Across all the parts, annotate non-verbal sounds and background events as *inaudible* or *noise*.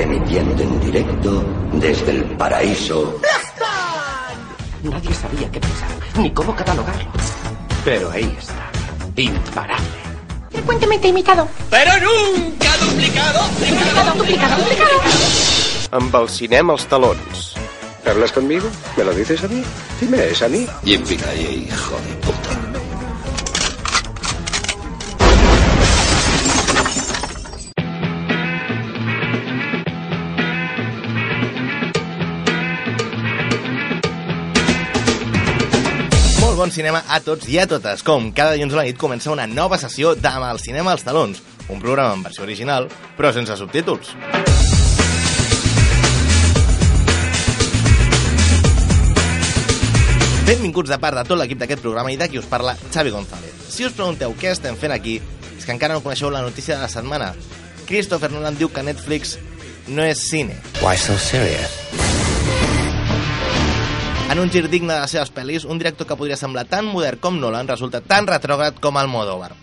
Emitiendo en directo desde el paraíso. Nadie sabía qué pensar, ni cómo catalogarlo. Pero ahí está, imparable. Frecuentemente imitado. Però nunca duplicado. Duplicado, duplicado, duplicado. Amb el cinema als talons. ¿Hablas conmigo? ¿Me lo dices a mí? Dime, ¿es a mí? Yippee hijo de puta. Bon cinema a tots i a totes. Com cada dilluns a la nit comença una nova sessió d'Amb el cinema als talons, un programa en versió original, però sense subtítols. Benvinguts de part de tot l'equip d'aquest programa i de qui us parla, Xavi González. Si us pregunteu què estem fent aquí, és que encara no coneixeu la notícia de la setmana. Christopher Nolan diu que Netflix no és cine. Why so serious? En un gir digne de les seves pel·lis, un director que podria semblar tan modern com Nolan resulta tan retrògrad com Almodóvar.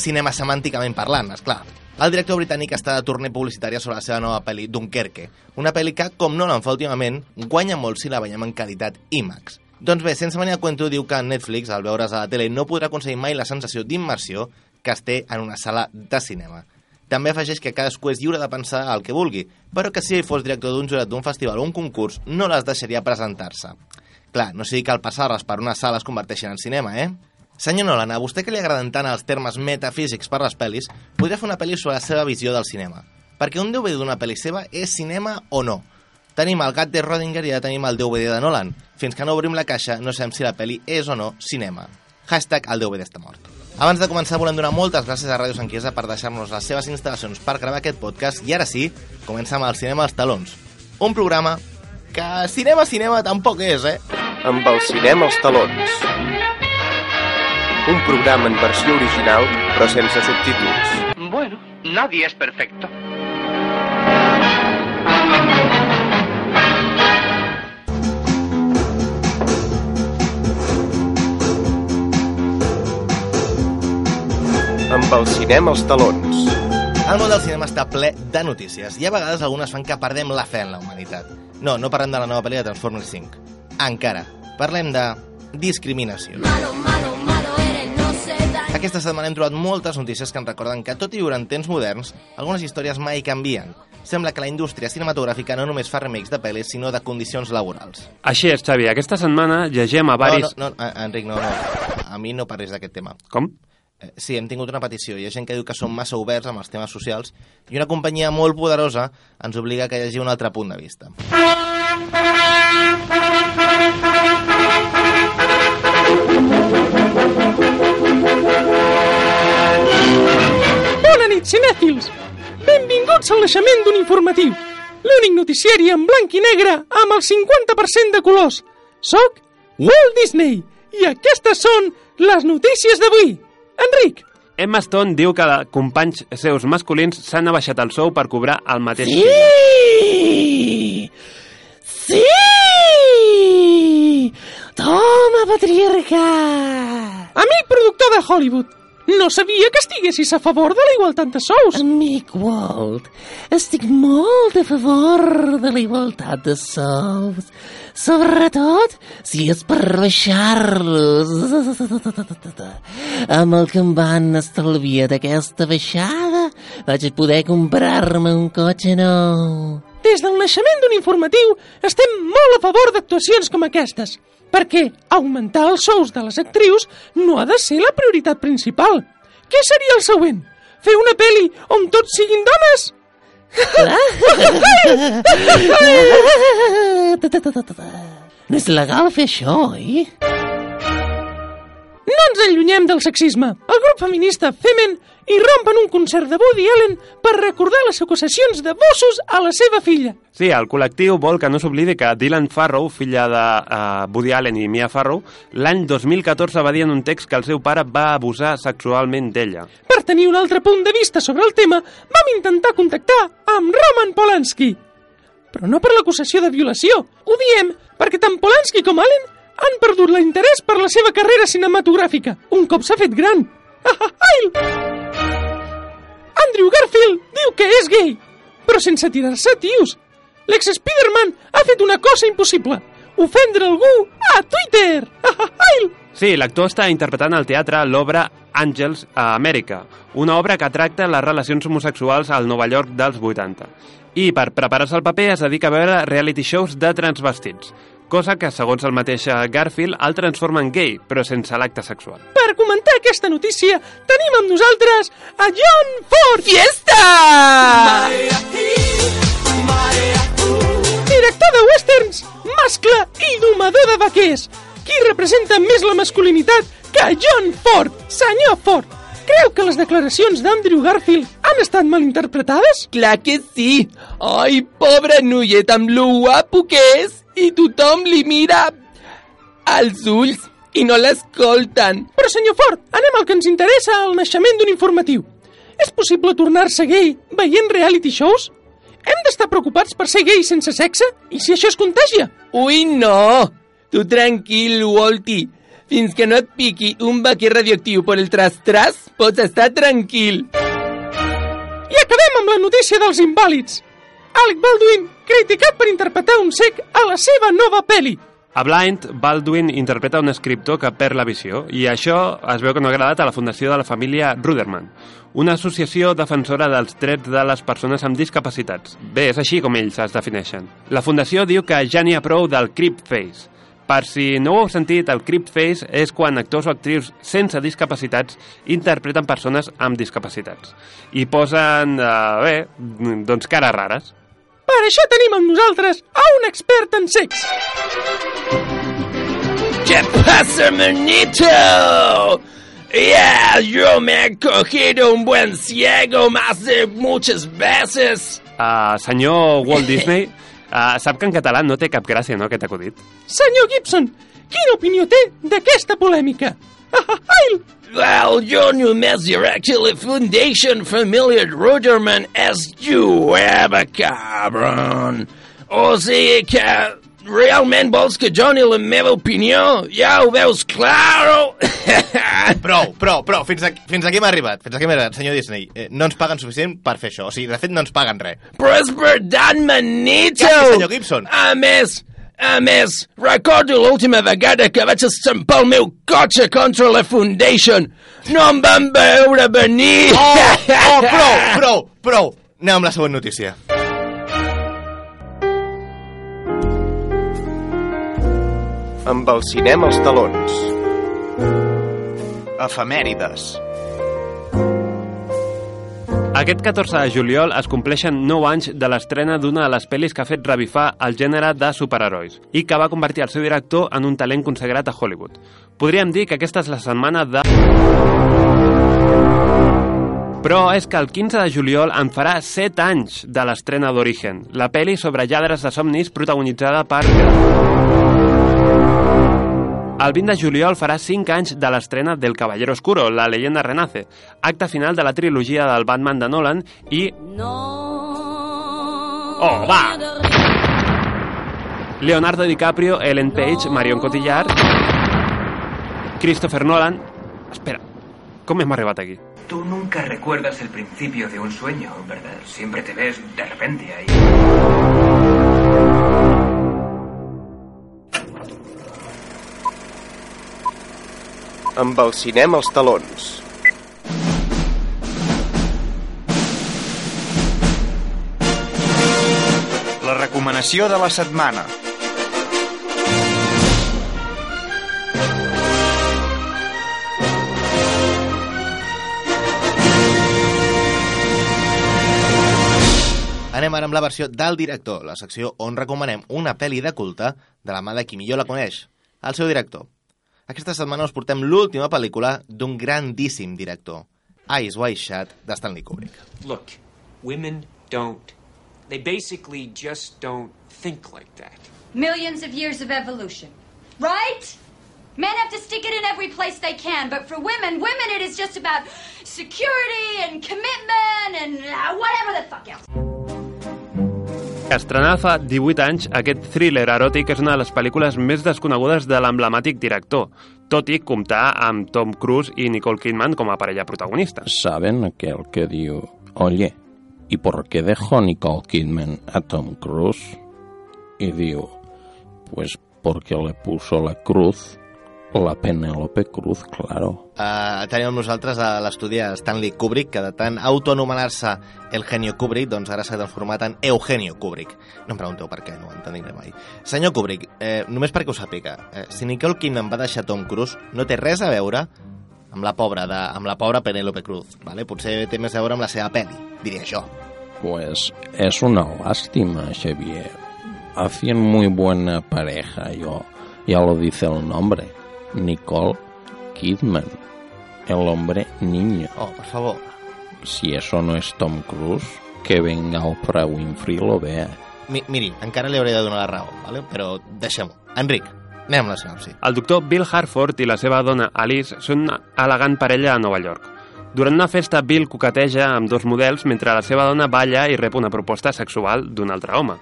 Cinema semànticament parlant, és clar. El director britànic està de torner publicitària sobre la seva nova pel·li Dunkerque, una pel·li que, com Nolan fa últimament, guanya molt si la veiem en qualitat IMAX. Doncs bé, sense mania cuento diu que Netflix, al veure's a la tele, no podrà aconseguir mai la sensació d'immersió que es té en una sala de cinema. També afegeix que cadascú és lliure de pensar el que vulgui, però que si ell fos director d'un jurat d'un festival o un concurs, no les deixaria presentar-se. Clar, no sigui que el passarres per una sala es converteixin en cinema, eh? Senyor Nolan, a vostè que li agraden tant els termes metafísics per les pel·lis, podria fer una pel·li sobre la seva visió del cinema. Perquè un DVD d'una pel·li seva és cinema o no? Tenim el gat de Rodinger i ja tenim el DVD de Nolan. Fins que no obrim la caixa no sabem si la pel·li és o no cinema. Hashtag el DVD està mort. Abans de començar volem donar moltes gràcies a Ràdio Sanquiesa per deixar-nos les seves instal·lacions per gravar aquest podcast i ara sí, comença amb el cinema als talons. Un programa que cinema, cinema tampoc és, eh? Amb el cinema als talons. Un programa en versió original, però sense subtítols. Bueno, nadie es perfecto. Amb el cinema als talons. El món del cinema està ple de notícies i a vegades algunes fan que perdem la fe en la humanitat. No, no parlem de la nova pel·li de Transformers 5. Encara. Parlem de discriminació. Aquesta setmana hem trobat moltes notícies que ens recorden que, tot i viure en temps moderns, algunes històries mai canvien. Sembla que la indústria cinematogràfica no només fa remakes de pel·lis, sinó de condicions laborals. Així és, Xavi. Aquesta setmana llegem a varis... No, no, no, eh, Enric, no, no. A mi no parlis d'aquest tema. Com? Eh, Sí, hem tingut una petició. Hi ha gent que diu que som massa oberts amb els temes socials i una companyia molt poderosa ens obliga que hi hagi un altre punt de vista. Bona nit, cinèfils! Benvinguts al naixement d'un informatiu. L'únic noticiari en blanc i negre amb el 50% de colors. Soc Walt Disney i aquestes són les notícies d'avui. Enric, Emma Stone diu que companys seus masculins s'han abaixat el sou per cobrar el mateix. Sí! Sí! Toma, patriarcat! Amic productor de Hollywood, no sabia que estiguessis a favor de la igualtat de sous. Amic Walt, estic molt a favor de la igualtat de sous. Sobretot si és per baixar-los. Amb el que em van estalviar d'aquesta baixada, vaig poder comprar-me un cotxe nou. Des del naixement d'un informatiu estem molt a favor d'actuacions com aquestes, perquè augmentar els sous de les actrius no ha de ser la prioritat principal. Què seria el següent? Fer una pel·li on tots siguin dones? No és legal fer això, oi? No ens allunyem del sexisme. El grup feminista Femen irrompen un concert de Woody Allen per recordar les acusacions d'abusos a la seva filla. Sí, el col·lectiu vol que no s'oblidi que Dylan Farrow, filla de uh, Woody Allen i Mia Farrow, l'any 2014 va dir en un text que el seu pare va abusar sexualment d'ella. Per tenir un altre punt de vista sobre el tema, vam intentar contactar amb Roman Polanski. Però no per l'acusació de violació. Ho diem perquè tant Polanski com Allen han perdut l'interès per la seva carrera cinematogràfica, un cop s'ha fet gran. *laughs* Ai! Andrew Garfield diu que és gay. però sense tirar-se tios. L'ex-Spiderman ha fet una cosa impossible. Ofendre algú a Twitter. *laughs* Sí, l'actor està interpretant al teatre l'obra Àngels a Amèrica, una obra que tracta les relacions homosexuals al Nova York dels 80. I per preparar-se el paper es dedica a veure reality shows de transvestits, cosa que, segons el mateix Garfield, el transforma en gay, però sense l'acte sexual. Per comentar aquesta notícia, tenim amb nosaltres a John Ford. Fiesta! Director de westerns, mascle i domador de vaquers. Qui representa més la masculinitat que John Ford, senyor Ford? Creu que les declaracions d'Andrew Garfield han estat mal interpretades? Clar que sí. Ai, pobre noiet amb lo guapo que és i tothom li mira als ulls i no l'escolten. Però, senyor Ford, anem al que ens interessa, el naixement d'un informatiu. És possible tornar-se gay veient reality shows? Hem d'estar preocupats per ser gay sense sexe? I si això es contagia? Ui, no! Tu tranquil, Walty. Fins que no et piqui un vaquer radioactiu per el tras-tras, pots estar tranquil. I acabem amb la notícia dels invàlids. Alec Baldwin, criticat per interpretar un cec a la seva nova pel·li. A Blind, Baldwin interpreta un escriptor que perd la visió i això es veu que no ha agradat a la fundació de la família Ruderman, una associació defensora dels drets de les persones amb discapacitats. Bé, és així com ells es defineixen. La fundació diu que ja n'hi ha prou del creep face. Per si no ho heu sentit, el creep face és quan actors o actrius sense discapacitats interpreten persones amb discapacitats i posen, eh, bé, doncs cares rares. Per això tenim amb nosaltres a un expert en sex. ¿Qué pasa, manito? Yeah, yo me he cogido un buen ciego más de muchas veces. Uh, senyor Walt Disney, uh, sap que en català no té cap gràcia, no, aquest acudit? Senyor Gibson, quina opinió té d'aquesta polèmica? Well, jo només diré que la Foundation Família Ruderman és jueva, cabron. O sigui que realment vols que jo ni la meva opinió? Ja ho veus claro? *laughs* prou, prou, prou. Fins aquí, fins aquí m'ha arribat. Fins aquí m'ha arribat, senyor Disney. Eh, no ens paguen suficient per fer això. O sigui, de fet, no ens paguen res. Però és veritat, manito! Gràcies, senyor Gibson. A més, a més, recordo l'última vegada que vaig estampar el meu cotxe contra la Foundation. No em van veure venir! Oh, oh, prou, *laughs* prou, prou. Anem amb la següent notícia. Amb el cinema als talons. Efemèrides. Aquest 14 de juliol es compleixen 9 anys de l'estrena d'una de les pel·lis que ha fet revifar el gènere de superherois i que va convertir el seu director en un talent consagrat a Hollywood. Podríem dir que aquesta és la setmana de... Però és que el 15 de juliol en farà 7 anys de l'estrena d'Origen, la pel·li sobre lladres de somnis protagonitzada per... El 20 de juliol farà 5 anys de l'estrena del Caballero Oscuro, la leyenda renace, acte final de la trilogia del Batman de Nolan i... Oh, va! Leonardo DiCaprio, Ellen Page, Marion Cotillard, Christopher Nolan... Espera, com hem arribat aquí? Tú nunca recuerdas el principio de un sueño, ¿verdad? Siempre te ves de repente ahí. Amb el cinema als talons. La recomanació de la setmana. Anem ara amb la versió del director, la secció on recomanem una pel·li de culte de la mà de qui millor la coneix, el seu director. Aquesta setmana us portem l'última pel·lícula d'un grandíssim director, Eyes Wide Shut, de Stanley Kubrick. Look, women don't. They basically just don't think like that. Millions of years of evolution. Right? Men have to stick it in every place they can, but for women, women it is just about security and commitment and uh, whatever the fuck else. Estrenada fa 18 anys, aquest thriller eròtic és una de les pel·lícules més desconegudes de l'emblemàtic director, tot i comptar amb Tom Cruise i Nicole Kidman com a parella protagonista. ¿Saben aquel que diu, oye, ¿y por qué dejó Nicole Kidman a Tom Cruise? Y digo, pues porque le puso la cruz, la Penélope Cruz, claro. Uh, tenim amb nosaltres a l'estudi Stanley Kubrick, que de tant autoanomenar-se el genio Kubrick, doncs ara s'ha transformat en Eugenio Kubrick. No em pregunteu per què, no ho entendré mai. Senyor Kubrick, eh, només perquè ho sàpiga, eh, si Nicole Kidman va deixar Tom Cruise, no té res a veure amb la pobra, de, amb la pobra Penélope Cruz, ¿vale? Potser té més a veure amb la seva pel·li, diria jo. Pues es una lástima, Xavier. Hacían muy buena pareja, yo, ya lo dice el nombre. Nicole Kidman, el hombre niño. Oh, por favor. Si eso no es Tom Cruise, que venga Oprah Winfrey lo vea. Mi, miri, encara li hauré de donar la raó, ¿vale? però deixem-ho. Enric, anem amb la sinopsi. El doctor Bill Harford i la seva dona Alice són una elegant parella a Nova York. Durant una festa, Bill coqueteja amb dos models mentre la seva dona balla i rep una proposta sexual d'un altre home.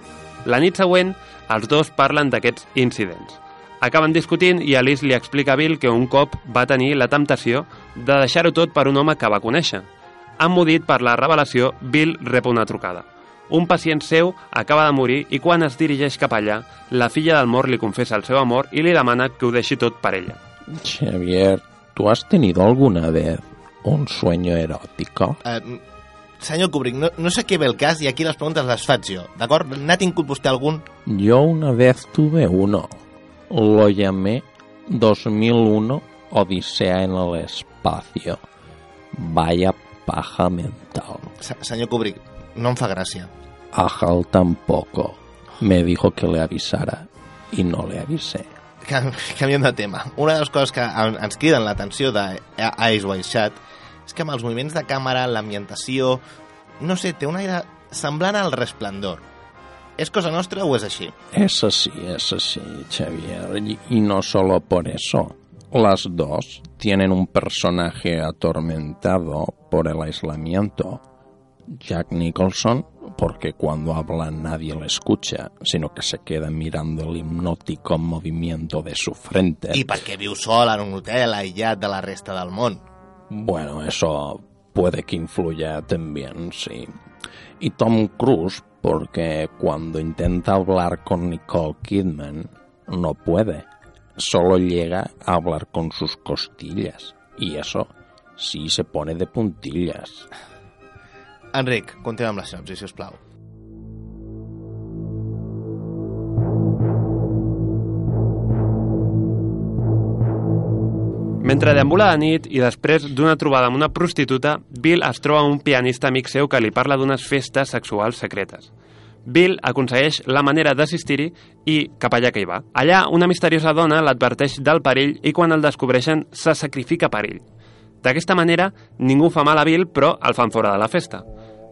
La nit següent, els dos parlen d'aquests incidents. Acaben discutint i Alice li explica a Bill que un cop va tenir la temptació de deixar-ho tot per un home que va conèixer. Emmudit per la revelació, Bill rep una trucada. Un pacient seu acaba de morir i quan es dirigeix cap allà, la filla del mort li confessa el seu amor i li demana que ho deixi tot per ella. Xavier, ¿tú has tenido alguna vez un sueño erótico? Uh, senyor Kubrick, no, no sé què ve el cas i aquí les preguntes les faig jo, d'acord? N'ha tingut vostè algun? Yo una vez tuve uno. Lo llamé 2001 Odisea en el espacio. Vaya paja mental. Se senyor Kubrick, no em fa gràcia. Ajal tampoco. Me dijo que le avisara y no le avisé. Canviem de tema. Una de les coses que ens criden l'atenció de Eyes Wide Shut és que amb els moviments de càmera, l'ambientació... No sé, té un aire semblant al resplendor. ¿Es cosa nostra o es així? Es así, es así, Xavier. Y, y no solo por eso. Las dos tienen un personaje atormentado por el aislamiento. Jack Nicholson, porque cuando habla nadie le escucha, sino que se queda mirando el hipnótico movimiento de su frente. I perquè viu sol en un hotel aïllat de la resta del món. Bueno, eso puede que influya también, sí. Y Tom Cruise, porque cuando intenta hablar con Nicole Kidman, no puede. Solo llega a hablar con sus costillas. Y eso sí se pone de puntillas. Enric, continua amb la sinopsi, si us plau. Mentre deambula de nit i després d'una trobada amb una prostituta, Bill es troba amb un pianista amic seu que li parla d'unes festes sexuals secretes. Bill aconsegueix la manera d'assistir-hi i cap allà que hi va. Allà, una misteriosa dona l'adverteix del perill i quan el descobreixen se sacrifica per ell. D'aquesta manera, ningú fa mal a Bill, però el fan fora de la festa.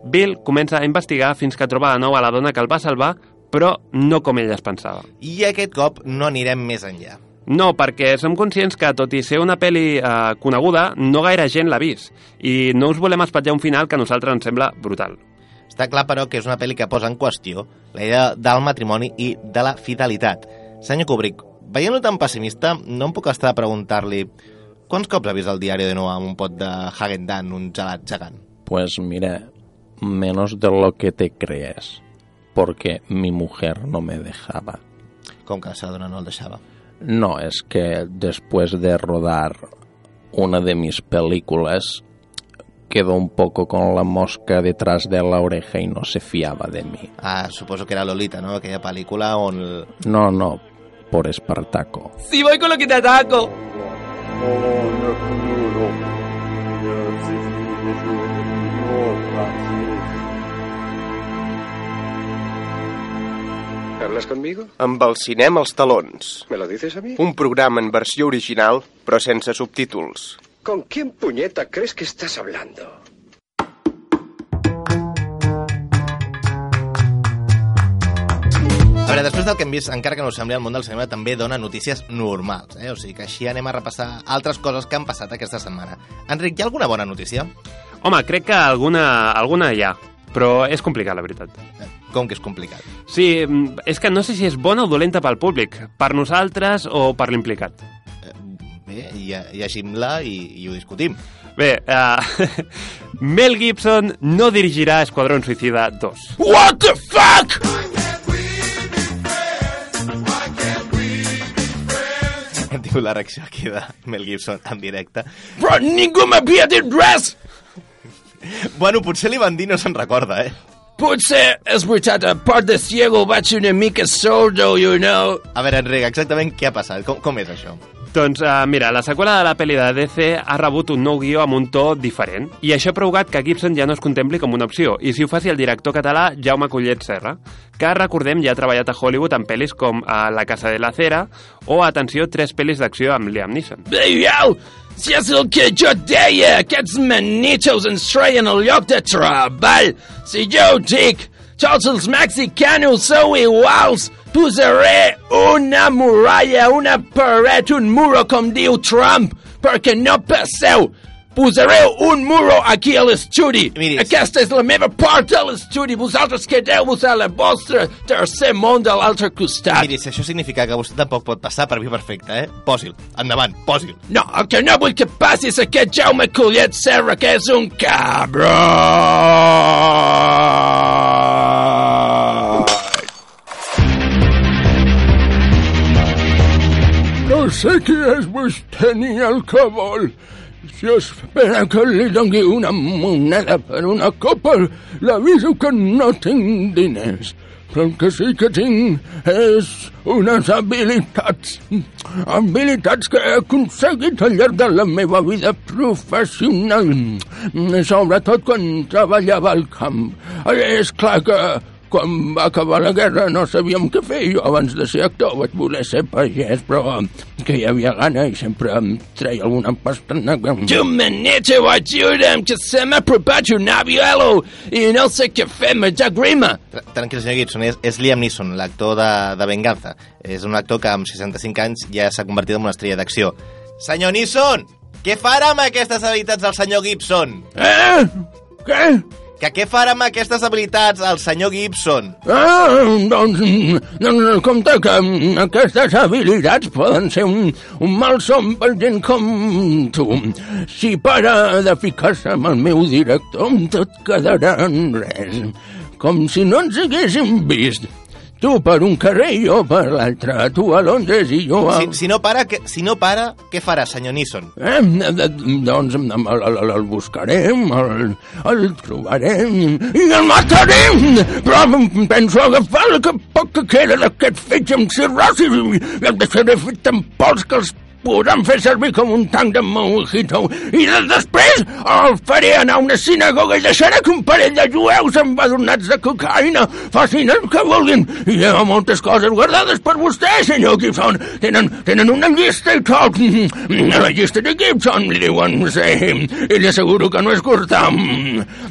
Bill comença a investigar fins que troba de nou a la dona que el va salvar, però no com ell es pensava. I aquest cop no anirem més enllà. No, perquè som conscients que, tot i ser una pel·li eh, coneguda, no gaire gent l'ha vist. I no us volem espatllar un final que a nosaltres ens sembla brutal. Està clar, però, que és una pel·li que posa en qüestió la idea del matrimoni i de la fidelitat. Senyor Kubrick, veient-lo tan pessimista, no em puc estar a preguntar-li quants cops ha vist el diari de Noah amb un pot de Hagen-Dan, un gelat gegant? Pues mira, menos de lo que te crees, porque mi mujer no me dejaba. Com que la seva dona no el deixava? No, es que después de rodar una de mis películas quedó un poco con la mosca detrás de la oreja y no se fiaba de mí. Ah, suposo que era Lolita, no? Aquella pel·lícula on... El... No, no, por Espartaco. Si voy con lo que te ataco. ¿Hablas conmigo? Amb el cinema als talons. ¿Me lo dices a mí? Un programa en versió original, però sense subtítols. ¿Con quién puñeta crees que estás hablando? A veure, després del que hem vist, encara que no ho sembli, el món del cinema també dona notícies normals, eh? O sigui que així anem a repassar altres coses que han passat aquesta setmana. Enric, hi ha alguna bona notícia? Home, crec que alguna, alguna hi ha, però és complicat, la veritat. Com que és complicat? Sí, mm, és que no sé si és bona o dolenta pel públic, per nosaltres o per l'implicat. Bé, lle- llegim-la i, i ho discutim. Bé, uh, *laughs* Mel Gibson no dirigirà Esquadrón Suicida 2. What the fuck? *laughs* Hem tingut la reacció aquí de Mel Gibson en directe. Però ningú m'havia dit res! Bueno, potser li van dir no se'n recorda, eh? Potser és veritat, a part de ciego vaig una mica sordo, you know. A veure, Enric, exactament què ha passat? Com, com és això? Doncs uh, mira, la seqüela de la pel·li de DC ha rebut un nou guió amb un to diferent i això ha provocat que Gibson ja no es contempli com una opció i si ho faci el director català Jaume Collet Serra, que recordem ja ha treballat a Hollywood en pel·lis com uh, La casa de la cera o, atenció, tres pel·lis d'acció amb Liam Neeson. Veieu? Si el que jo deia, aquests manitos ens treien el lloc de treball. Si jo dic, tots els mexicanos sou iguals. Posaré una muralla, una paret, un muro, com diu Trump, perquè no passeu. Posaré un muro aquí a l'estudi. Aquesta és la meva part de l'estudi. Vosaltres quedeu-vos a la vostra tercer món de l'altre costat. Miri, si això significa que vostè tampoc pot passar, per mi perfecte, eh? Posi'l. Endavant, posi'l. No, el que no vull que passi és aquest Jaume Collet Serra, que és un cabró. No sé qui és vostè ni el que vol. Si espera que li doni una moneda per una copa, l'aviso que no tinc diners. Però el que sí que tinc és unes habilitats. Habilitats que he aconseguit al llarg de la meva vida professional. Sobretot quan treballava al camp. És clar que quan va acabar la guerra no sabíem què fer. Jo abans de ser actor vaig voler ser pagès, però que hi havia gana i sempre em treia alguna pastana. Tu manito, ajuda'm, que se m'ha apropat un avielo i no sé què fer, me da grima. Tra- Tranquil, senyor Gibson, és, és Liam Neeson, l'actor de, de Venganza. És un actor que amb 65 anys ja s'ha convertit en una estrella d'acció. Senyor Neeson, què farà amb aquestes habilitats el senyor Gibson? Eh? Què? Que què farà amb aquestes habilitats el senyor Gibson? Ah, doncs, doncs compte que aquestes habilitats poden ser un, un mal som per gent com tu. Si para de ficar-se amb el meu director, tot quedarà en res. Com si no ens haguéssim vist. Tu per un carrer i jo per l'altre. Tu a Londres i jo a... Si, si, no para, que, si no para, què farà, senyor Neeson? Eh, de- de- doncs el, el, el, buscarem, el, el trobarem i el matarem! Però penso agafar el que poc que queda d'aquest fetge amb cirrosi i el deixaré fet en pols que els podran fer servir com un tanc de mojito. I de, després el faré anar a una sinagoga i deixaré que un parell de jueus embadurnats de cocaïna facin el que vulguin. I hi ha moltes coses guardades per vostè, senyor Gibson. Tenen, tenen una llista i tot. La llista de Gibson li diuen sí, i li asseguro que no és curta.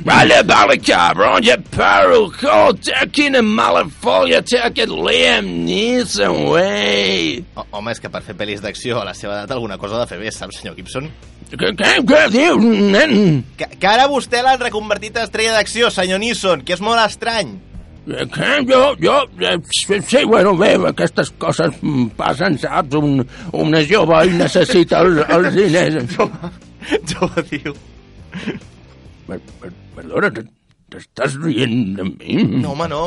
Vale, vale, cabron, ja paro. Joder, quina mala folla té aquest Liam Neeson, wey. Home, és que per fer pel·lis d'acció a la seva edat alguna cosa ha de fer bé, saps, senyor Gibson? Què, què, què diu, nen? Que, que ara vostè l'han reconvertit a estrella d'acció, senyor Neeson, que és molt estrany. Eh, Què? Jo, jo, eh, sí, sí, bueno, bé, aquestes coses mm, passen, saps? Un, una jove i necessita els, els diners. *laughs* Jove, diu. Per, per, perdona, t'estàs rient de mi? No, home, no.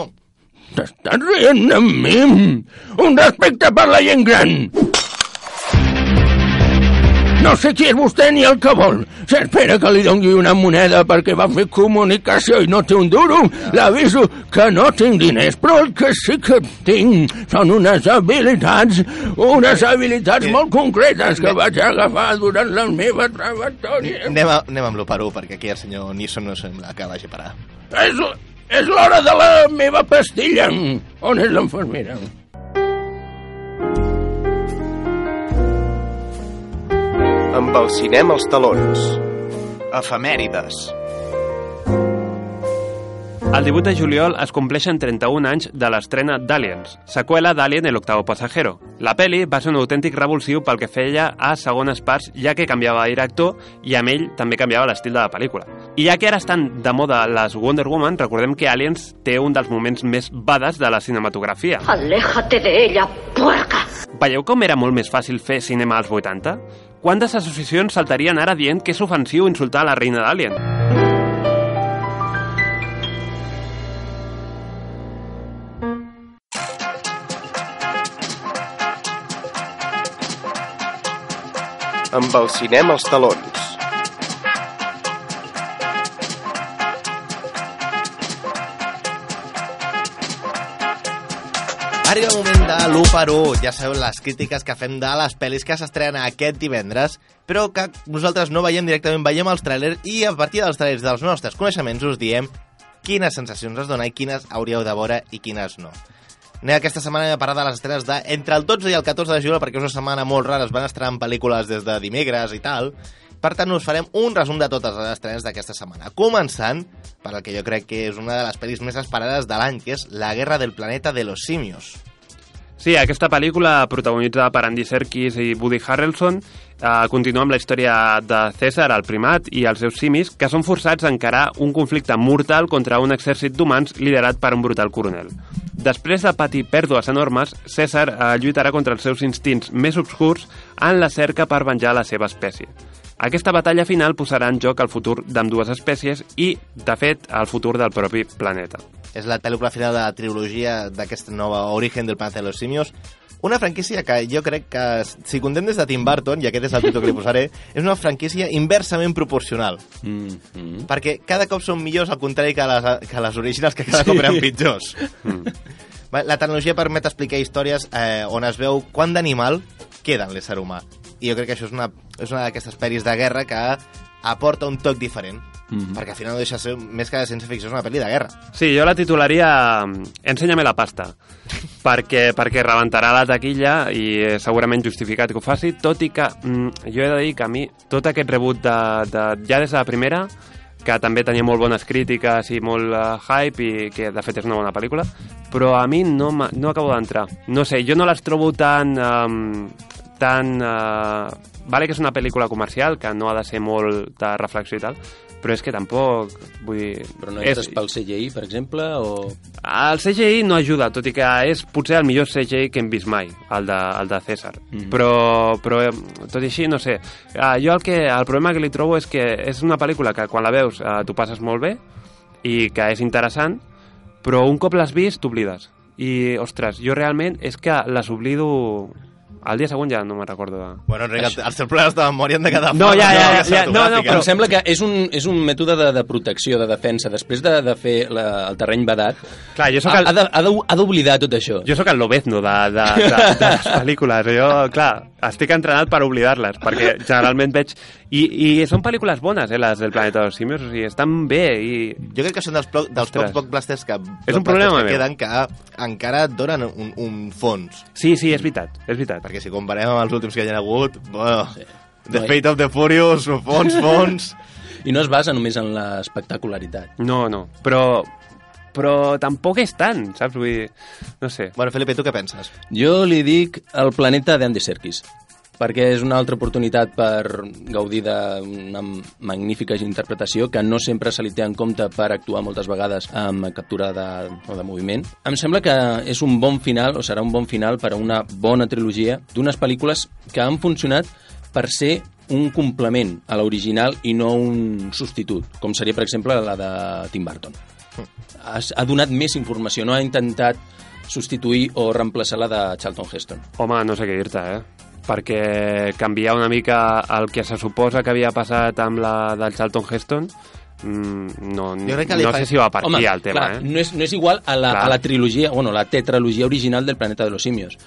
T'estàs rient de mi? Un respecte per la gent gran! No sé qui és vostè ni el que vol. S'espera que li doni una moneda perquè va fer comunicació i no té un duro. L'aviso que no tinc diners, però el que sí que tinc són unes habilitats, unes habilitats molt concretes que vaig agafar durant la meva trajectòria. Anem, a, anem amb l'opero, perquè aquí el senyor Neeson no sembla que vagi a parar. És, és l'hora de la meva pastilla. On és l'infermera? Amb el cinema als talons. Efemèrides. El 18 de juliol es compleixen 31 anys de l'estrena d'Aliens, seqüela d'Alien el octavo pasajero. La peli va ser un autèntic revulsiu pel que feia a segones parts, ja que canviava de director i amb ell també canviava l'estil de la pel·lícula. I ja que ara estan de moda les Wonder Woman, recordem que Aliens té un dels moments més bades de la cinematografia. Aléjate de ella, puerca. Veieu com era molt més fàcil fer cinema als 80? Quantes associacions saltarien ara dient que és ofensiu insultar a la reina d'Alien? Amb el cinema als talons. Arriba el moment de l'1 per 1. Ja sabeu les crítiques que fem de les pel·lis que s'estrenen aquest divendres, però que nosaltres no veiem directament, veiem els trailers i a partir dels trailers dels nostres coneixements us diem quines sensacions es dona i quines hauríeu de veure i quines no. Anem aquesta setmana a parlar de les estrenes de entre el 12 i el 14 de juliol, perquè és una setmana molt rara, es van estrenar pel·lícules des de dimecres i tal. Per tant, us farem un resum de totes les estrenes d'aquesta setmana. Començant per el que jo crec que és una de les pel·lis més esperades de l'any, que és La guerra del planeta de los simios. Sí, aquesta pel·lícula, protagonitzada per Andy Serkis i Woody Harrelson, eh, continua amb la història de César, el primat, i els seus simis, que són forçats a encarar un conflicte mortal contra un exèrcit d'humans liderat per un brutal coronel. Després de patir pèrdues enormes, César eh, lluitarà contra els seus instints més obscurs en la cerca per venjar la seva espècie. Aquesta batalla final posarà en joc el futur d'ambdues espècies i, de fet, el futur del propi planeta. És la pel·lícula final de la trilogia d'aquesta nova Origen del planeta de los simios, una franquícia que jo crec que, si contem des de Tim Burton, i aquest és el títol que li posaré, és una franquícia inversament proporcional. Mm -hmm. Perquè cada cop són millors, al contrari que les, que les originals, que cada cop eren pitjors. Mm. La tecnologia permet explicar històries eh, on es veu quant d'animal queda en l'ésser humà. I jo crec que això és una, és una d'aquestes pel·lis de guerra que aporta un toc diferent. Mhm. Perquè al final no deixa de ser més que de ciència-ficció, és una pel·li de guerra. Sí, jo la titularia mm, Ensenya'me la pasta, *laughs* perquè, perquè rebentarà la taquilla i és segurament justificat que ho faci, tot i que mm, jo he de dir que a mi tot aquest rebut de, de, ja des de la primera que també tenia molt bones crítiques i molt uh, hype i que de fet és una bona pel·lícula però a mi no, no acabo d'entrar no sé, jo no les trobo tan um, tan uh, vale que és una pel·lícula comercial que no ha de ser molt de reflexió i tal però és que tampoc vull dir, Però no és, entres pel CGI, per exemple, o... el CGI no ajuda, tot i que és potser el millor CGI que hem vist mai, el de, el de César. Mhm. però, però, eh, tot i així, no sé. Uh, jo el, que, el problema que li trobo és que és una pel·lícula que quan la veus uh, tu passes molt bé i que és interessant, però un cop l'has vist t'oblides. I, ostres, jo realment és que les oblido... El dia següent ja no me'n recordo de... Bueno, Enric, el- els teus problemes de memòria han de quedar No, ja, ja, ja, ja, no, no. Però em sembla que és un, és un mètode de, de protecció, de defensa. Després de, de fer la, el terreny badat, Clar, jo ha, el- ha ha d'oblidar tot això. Jo sóc el Lobezno de, de, de, de les pel·lícules. Jo, clar, estic entrenat per oblidar-les, perquè *laughs* generalment veig... I, I són pel·lícules bones, eh, les del Planeta dels Simios, o sigui, estan bé i... Jo crec que són dels, plo- dels Ostres. pocs blockbusters que, És un problema que meu. queden que encara et donen un, un fons. Sí, sí, és veritat, és veritat. Perquè si comparem amb els últims que hi ha hagut, bueno, sí. The No, Fate of the Furious, fons, *laughs* fons... I no es basa només en l'espectacularitat. No, no, però, però tampoc és tant, saps? Vull dir, no sé. Bueno, Felipe, tu què penses? Jo li dic el planeta d'Andy Serkis perquè és una altra oportunitat per gaudir d'una magnífica interpretació que no sempre se li té en compte per actuar moltes vegades amb captura de, o de moviment. Em sembla que és un bon final, o serà un bon final per a una bona trilogia d'unes pel·lícules que han funcionat per ser un complement a l'original i no un substitut, com seria, per exemple, la de Tim Burton. Ha, ha donat més informació, no ha intentat substituir o reemplaçar la de Charlton Heston. Home, no sé què dir-te, eh? perquè canviar una mica el que se suposa que havia passat amb la del Charlton Heston mm, no, Jo crec que li no fa- sé si va per Home, aquí el tema, clar, eh? no, és, no és igual a la, Clar. a la trilogia, bueno, la tetralogia original del Planeta de los Simios.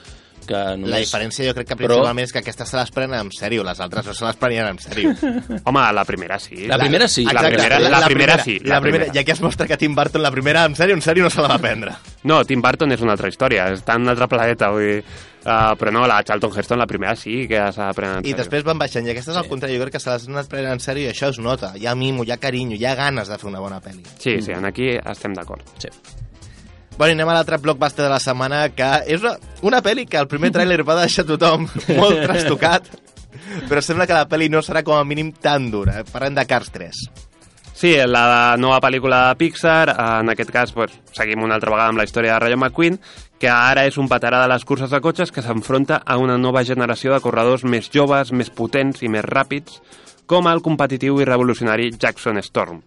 Que només... La diferència jo crec que Però- principalment és que aquestes se les prenen en sèrio, les altres no se les prenien en sèrio. *laughs* Home, la primera sí. La primera sí. La Exacte, primera, la, primera, sí. La primera, I aquí es mostra que Tim Burton la primera, en sèrio, en sèrio, no se la va prendre. No, Tim Burton és una altra història, està en un altre planeta, vull dir... Uh, però no, la Charlton Heston, la primera sí que s'ha de prendre en I sèrio. després van baixant, i aquestes al contrari, jo crec que se les han anat prenent en sèrio i això es nota. Hi ha mimo, hi ha carinyo, hi ha ganes de fer una bona pel·li. Sí, sí, en aquí estem d'acord. Sí. Bueno, anem a l'altre blockbuster de la setmana, que és una, una pel·li que el primer tràiler va deixar tothom *laughs* molt trastocat, però sembla que la pel·li no serà com a mínim tan dura. Parlem de Cars 3. Sí, la nova pel·lícula de Pixar, en aquest cas pues, seguim una altra vegada amb la història de Rayo McQueen, que ara és un veterà de les curses de cotxes que s'enfronta a una nova generació de corredors més joves, més potents i més ràpids, com el competitiu i revolucionari Jackson Storm.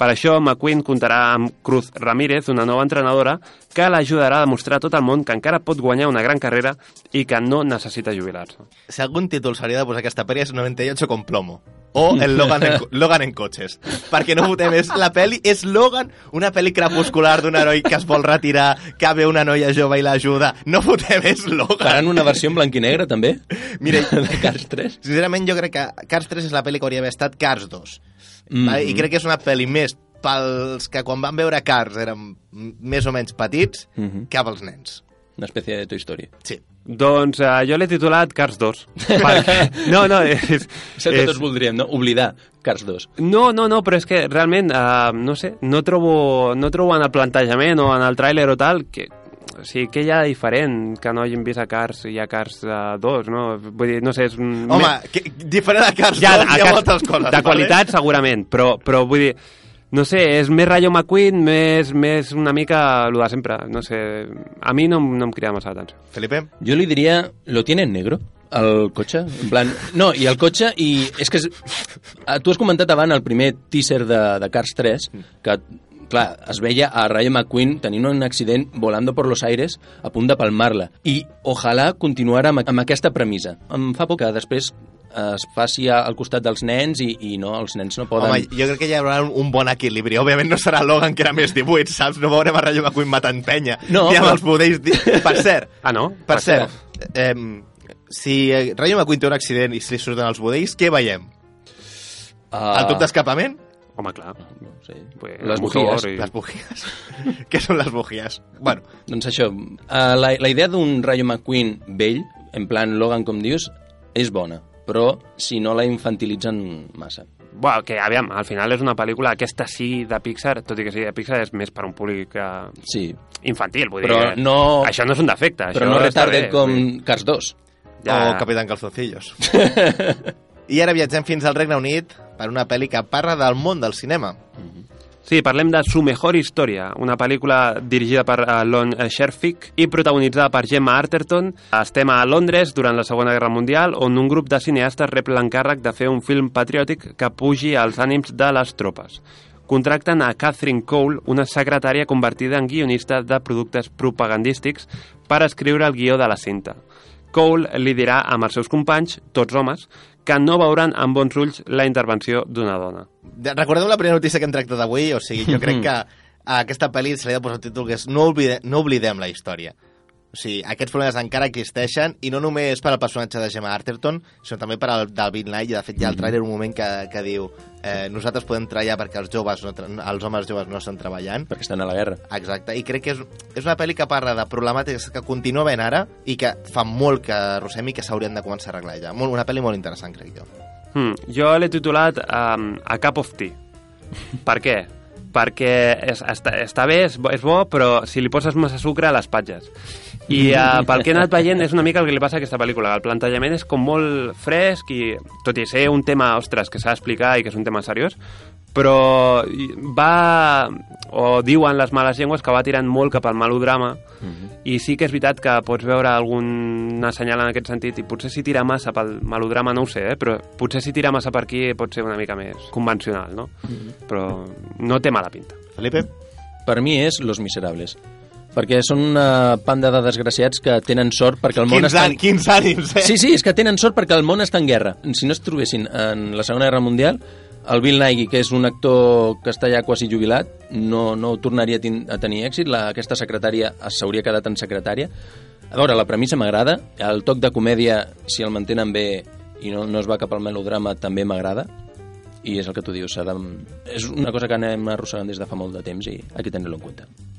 Per això, McQueen comptarà amb Cruz Ramírez, una nova entrenadora, que l'ajudarà a demostrar a tot el món que encara pot guanyar una gran carrera i que no necessita jubilar-se. Si algun títol s'hauria de posar aquesta pel·li és 98 con plomo. O *laughs* el Logan en, Logan en cotxes. Perquè no votem, és, la pel·li és Logan, una pel·li crepuscular d'un heroi que es vol retirar, que ve una noia jove i l'ajuda. No votem, és Logan. Faran una versió en blanc i negre, també? Mira, *laughs* de Cars 3? Sincerament, jo crec que Cars 3 és la pel·li que hauria d'haver estat Cars 2. Mm. Mm. I crec que és una pel·li més pels que quan van veure Cars eren més o menys petits Mm -hmm. que pels nens. Una espècie de Toy Story. Sí. Doncs uh, jo l'he titulat Cars 2. perquè... *laughs* No, no, és... És el que tots voldríem, no? Oblidar Cars 2. No, no, no, però és que realment, uh, no sé, no trobo, no trobo en el plantejament o en el tràiler o tal que, o sigui, què hi ha de diferent que no hagin vist a Cars i a Cars uh, 2, no? Vull dir, no sé, és un... Home, que, diferent a Cars 2 hi ha Cars- moltes coses. De qualitat, segurament, però, però vull dir, no sé, és més Rayo McQueen, més, més una mica el de sempre, no sé, a mi no, no em crida massa l'atenció. Felipe? Jo li diria, ¿lo tiene en negro? El cotxe? En plan, no, i el cotxe, i és que... És, tu has comentat abans el primer teaser de, de Cars 3, que clar, es veia a Rayo McQueen tenint un accident volando por los aires a punt de palmar-la. I ojalà continuara amb, amb aquesta premissa. Em fa por que després es faci al costat dels nens i, i no, els nens no poden... Home, jo crec que hi haurà un, un bon equilibri. Òbviament no serà Logan, que era més 18, saps? No veurem a Rayo McQueen matant penya. No, Ni amb però- els budells... Di... Per cert, *laughs* Ah, no? per Per cert, eh, si Rayo McQueen té un accident i se li surten els budells, què veiem? Uh, El tub d'escapament? Home, clar. No sé. Pues, Les bujíes. i- Les bujíes. *laughs* què són les bujíes? Bueno, Doncs això, uh, la, la idea d'un Rayo McQueen vell, en plan Logan, com dius, és bona, però si no la infantilitzen massa. Bueno, que aviam, al final és una pel·lícula, aquesta sí de Pixar, tot i que sí de Pixar, és més per un públic eh, Sí, infantil, vull Però dir. no- Això no és un defecte. però això no està retarded bé, com vull dir. Cars 2. o Capitán Calzoncillos. *laughs* I ara viatgem fins al Regne Unit per una pel·li que parla del món del cinema. Sí, parlem de Su mejor historia, una pel·lícula dirigida per Lon Sherfick i protagonitzada per Gemma Arterton. Estem a Londres durant la Segona Guerra Mundial, on un grup de cineastes rep l'encàrrec de fer un film patriòtic que pugi als ànims de les tropes. Contracten a Catherine Cole, una secretària convertida en guionista de productes propagandístics, per escriure el guió de la cinta. Cole li dirà amb els seus companys, tots homes, que no veuran amb bons ulls la intervenció d'una dona. De- Recordeu la primera notícia que hem tractat avui? O sigui, jo crec que a aquesta pel·li se li ha de posar un títol que és No, oblide, no oblidem la història. O sigui, aquests problemes encara existeixen i no només per al personatge de Gemma Arterton, sinó també per al Bill Nye, i de fet hi ha el tràiler un moment que, que diu eh, nosaltres podem treballar perquè els joves no, els homes joves no estan treballant. Perquè estan a la guerra. Exacte, i crec que és, és una pel·li que parla de problemàtiques que continua ben ara i que fa molt que arrossem i que s'haurien de començar a arreglar ja. Molt, una pel·li molt interessant, crec jo. Hmm, jo l'he titulat um, A Cup of Tea. per què? Perquè és, està, està bé, és bo, és bo, però si li poses massa sucre, l'espatges. I uh, pel que he anat veient és una mica el que li passa a aquesta pel·lícula. El plantejament és com molt fresc i, tot i ser un tema, ostres, que s'ha d'explicar i que és un tema seriós, però va, o diuen les males llengües que va tirant molt cap al melodrama i sí que és veritat que pots veure alguna senyal en aquest sentit i potser si tira massa pel melodrama no ho sé, eh? però potser si tira massa per aquí pot ser una mica més convencional, no? Però no té mala pinta. Felipe? Per mi és Los Miserables. Perquè són una panda de desgraciats que tenen sort perquè el món Quins, està... an, quins ànims, eh? Sí, sí, és que tenen sort perquè el món està en guerra. Si no es trobessin en la Segona Guerra Mundial, el Bill Nighy, que és un actor que està ja quasi jubilat, no, no tornaria a, a tenir èxit. La, aquesta secretària s'hauria quedat en secretària. A veure, la premissa m'agrada. El toc de comèdia, si el mantenen bé i no, no es va cap al melodrama, també m'agrada. I és el que tu dius, de... és una cosa que anem arrossegant des de fa molt de temps i hay que tenir-lo en compte.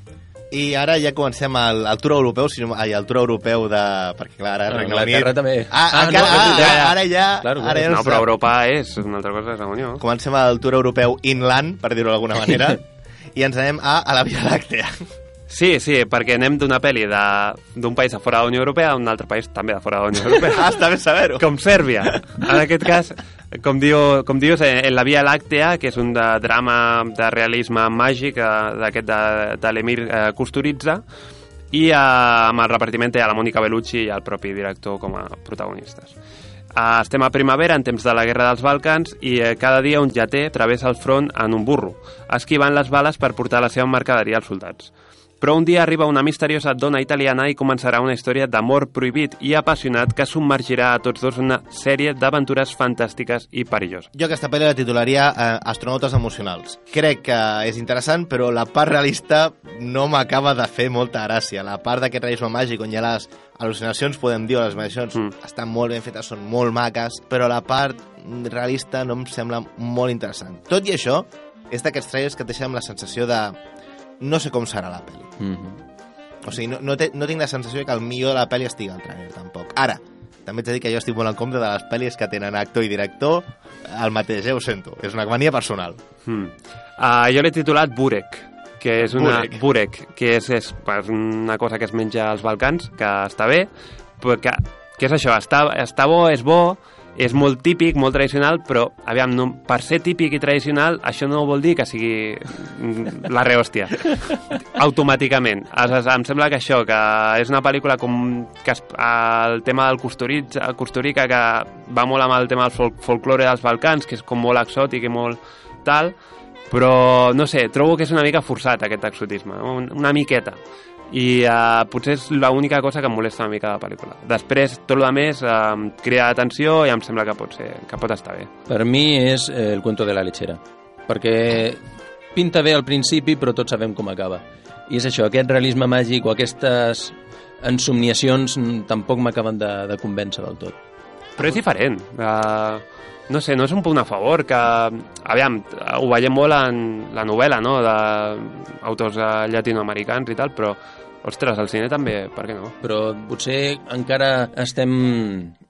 I ara ja comencem el, el tour europeu, sinó, ai, el tour europeu de... Perquè clar, ara Ah, Regne Anglaterra també. Ah, Ah, encara, no, ah, ja. ara ja... Claro, ara ja no, no però. Europa és una altra cosa, és la Unió. Comencem el tour europeu inland, per dir-ho d'alguna manera, *laughs* i ens anem a, a la Via Làctea. Sí, sí, perquè anem d'una pel·li de- d'un país de fora de la Unió Europea a un altre país també de fora de la Unió Europea. *laughs* Ah, està bé saber-ho. Com Sèrbia. En aquest cas, com, diu, com dius, eh, en La Via Làctea, que és un de drama de realisme màgic eh, d'aquest de, de l'Emir eh, Kusturica, i eh, amb el repartiment té a la Mònica Bellucci i el propi director com a protagonistes. Eh, estem a primavera, en temps de la Guerra dels Balcans, i eh, cada dia un jater travessa el front en un burro, esquivant les bales per portar la seva mercaderia als soldats. Però un dia arriba una misteriosa dona italiana i començarà una història d'amor prohibit i apassionat que submergirà a tots dos en una sèrie d'aventures fantàstiques i perilloses. Jo aquesta pel·li la titularia eh, Astronautes emocionals. Crec que és interessant, però la part realista no m'acaba de fer molta gràcia. La part d'aquest realisme màgic on hi ha les al·lucinacions, podem dir, les imaginacions, mm. estan molt ben fetes, són molt maques, però la part realista no em sembla molt interessant. Tot i això, és d'aquests trailers que et deixen amb la sensació de no sé com serà la pel·li. Mm -hmm. O sigui, no, no, té, no tinc la sensació que el millor de la pel·li estigui al trailer, tampoc. Ara, també ets de dir que jo estic molt en compte de les pel·lis que tenen actor i director el mateix, eh? ho sento. És una mania personal. Mm. Uh, jo l'he titulat Burek, que és una... Burek. Burek, que és, és pues, una cosa que es menja als Balcans, que està bé, però que, que és això, està, està bo, és bo, és molt típic, molt tradicional, però, aviam, no, per ser típic i tradicional, això no vol dir que sigui mm, la rehòstia. *laughs* Automàticament. Es, es, em sembla que això, que és una pel·lícula com que es, el tema del Costurica, Costurica, que va molt amb el tema del fol folklore dels Balcans, que és com molt exòtic i molt tal, però, no sé, trobo que és una mica forçat aquest exotisme, un, una miqueta i uh, potser és l'única cosa que em molesta una mica de la pel·lícula. Després, tot el més uh, crida atenció i em sembla que pot, ser, que pot estar bé. Per mi és eh, el cuento de la lechera, perquè pinta bé al principi, però tots sabem com acaba. I és això, aquest realisme màgic o aquestes ensomniacions tampoc m'acaben de, de convèncer del tot. Però és diferent. Uh, no sé, no és un punt a favor que... Aviam, ho veiem molt en la novel·la, no?, d'autors uh, llatinoamericans i tal, però, ostres, al cine també, per què no? Però potser encara estem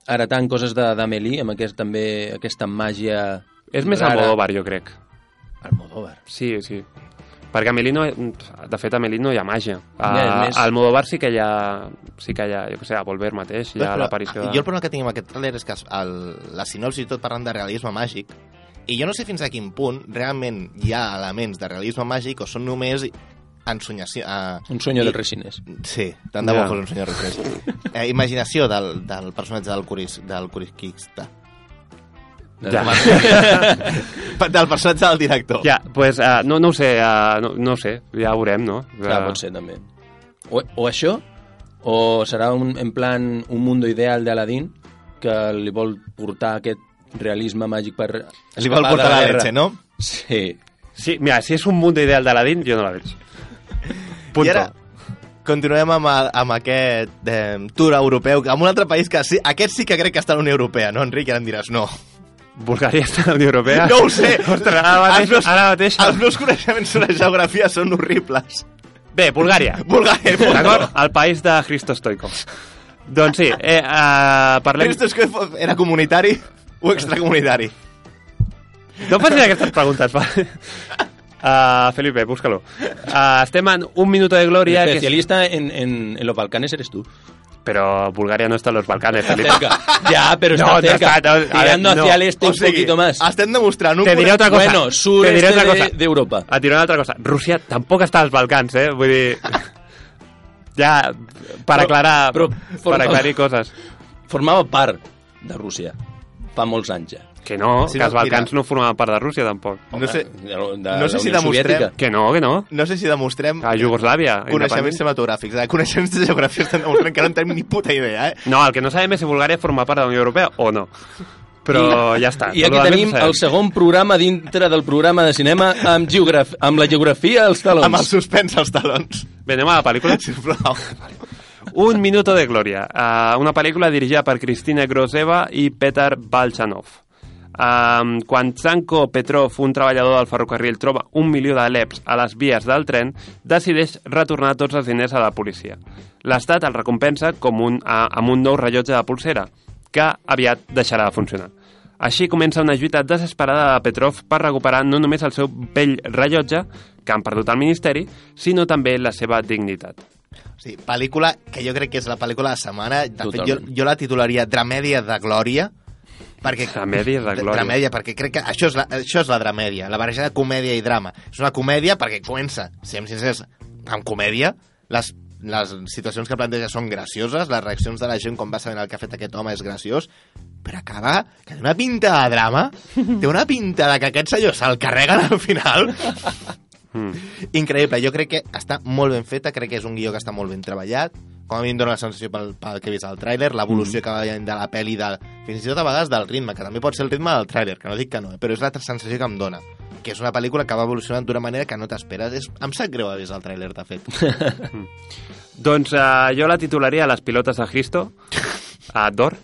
heretant coses de d'Amélie, amb aquest, també aquesta màgia És més rara. Almodóvar, jo crec. Almodóvar? Sí, sí. Perquè a Amélie no, de fet, a Amélie no hi ha màgia. A, Ja, més- a Almodóvar sí que hi ha, sí que hi ha, jo què sé, a Volver mateix, hi ha l'aparició Jo el problema que tinc amb aquest trailer és que el, la sinopsi i tot parlant de realisme màgic i jo no sé fins a quin punt realment hi ha elements de realisme màgic o són només ensonyació... Uh, Un sueño del Resines. Sí, tant de bo Ja. fos un senyor Resines. *laughs* eh, imaginació del, del personatge del Curis, del Curiquista. Ja. *laughs* del personatge del director. Ja, pues, uh, no, no ho sé, uh, no, no ho sé, ja ho veurem, no? Clar, Eh, pot ser també. O, o això, o serà un, en plan un mundo ideal d'Aladín que li vol portar aquest realisme màgic per... Li vol portar de la guerra. leche, no? Sí. Sí, mira, si és un mundo ideal d'Aladín, jo no la veig. Punto. I ara continuem amb, el, amb aquest eh, tour europeu, amb un altre país que sí, aquest sí que crec que està a la Unió Europea, no, Enric? Ara em diràs, no. Bulgària està a la Unió Europea? No ho sé! Ostres, ara mateix, els meus, ara mateix... Els meus coneixements sobre geografia són horribles. Bé, Bulgària. Bulgària, punto. D'acord? El país de Christo Stoikov. Doncs sí, eh, uh, parlem... Es que era comunitari o extracomunitari? No facis aquestes preguntes, va. Uh, Felipe, búscalo. Uh, estem en un minuto de gloria... El que especialista en, en, en los Balcanes eres tú. Pero Bulgaria no está en los Balcanes, Felipe. Ya, pero *laughs* está No, no cerca. está, no, a ver, Tirando no. hacia el este O un sigui, poquito más. Estem demostrant un... Te diré otra cosa. Bueno, Te sureste diré otra de- cosa. d'Europa. Et diré una altra cosa. Rússia tampoc està als Balcans, eh? Vull dir... Ja, per Però- aclarar, però per forma- aclarir coses. Formava part de Rússia. Fa molts anys ja. Que no, Sí, que els no, Balcans mira. no formaven part de Rússia, tampoc. No sé, De, de no sé si demostrem... Soviètica. Que no, que no. No sé si demostrem... A Iugoslàvia. Coneixements independent. cinematogràfics. Eh? Coneixements de geografia estem demostrant que no en tenim ni puta idea, eh? No, el que no sabem és si Bulgària forma part de la Unió Europea o no. Però ja està. I aquí tenim el segon programa dintre del programa de cinema amb, geograf amb la geografia als talons. Amb el suspens als talons. Bé, anem a la pel·lícula? *laughs* Sisplau. Un minuto de gloria. Uh, una pel·lícula dirigida per Cristina Groseva i Petar Balchanov. Um, quan Tsanko Petrov, un treballador del ferrocarril, troba un milió de leps a les vies del tren, decideix retornar tots els diners a la policia. L'Estat el recompensa com un, a, amb un nou rellotge de pulsera, que aviat deixarà de funcionar. Així comença una lluita desesperada de Petrov per recuperar no només el seu vell rellotge, que han perdut al Ministeri, sinó també la seva dignitat. Sí, pel·lícula que jo crec que és la pel·lícula de la setmana. De fet, jo, Totalment. jo la titularia Dramèdia de Glòria, perquè... Dramèdia de glòria. Dramèdia, perquè crec que això és la, això és la dramèdia, la barreja de comèdia i drama. És una comèdia perquè comença, siguem sincers, amb comèdia, les, les situacions que planteja són gracioses, les reaccions de la gent quan va sabent el que ha fet aquest home és graciós, però acaba que té una pinta de drama, té una pinta de que aquest senyor se'l carreguen al final. *laughs* Mm. Increïble, jo crec que està molt ben feta, crec que és un guió que està molt ben treballat, com a em dóna la sensació pel, pel que he vist al tràiler, l'evolució Mm. que va de la pel·li, de, fins i tot a vegades del ritme, que també pot ser el ritme del tràiler, que no dic que no, eh, però és la sensació que em dona que és una pel·lícula que va evolucionant d'una manera que no t'esperes. És... Em sap greu haver vist el tràiler, de fet. *laughs* Doncs uh, jo la titularia Les pilotes de Cristo, a d'or,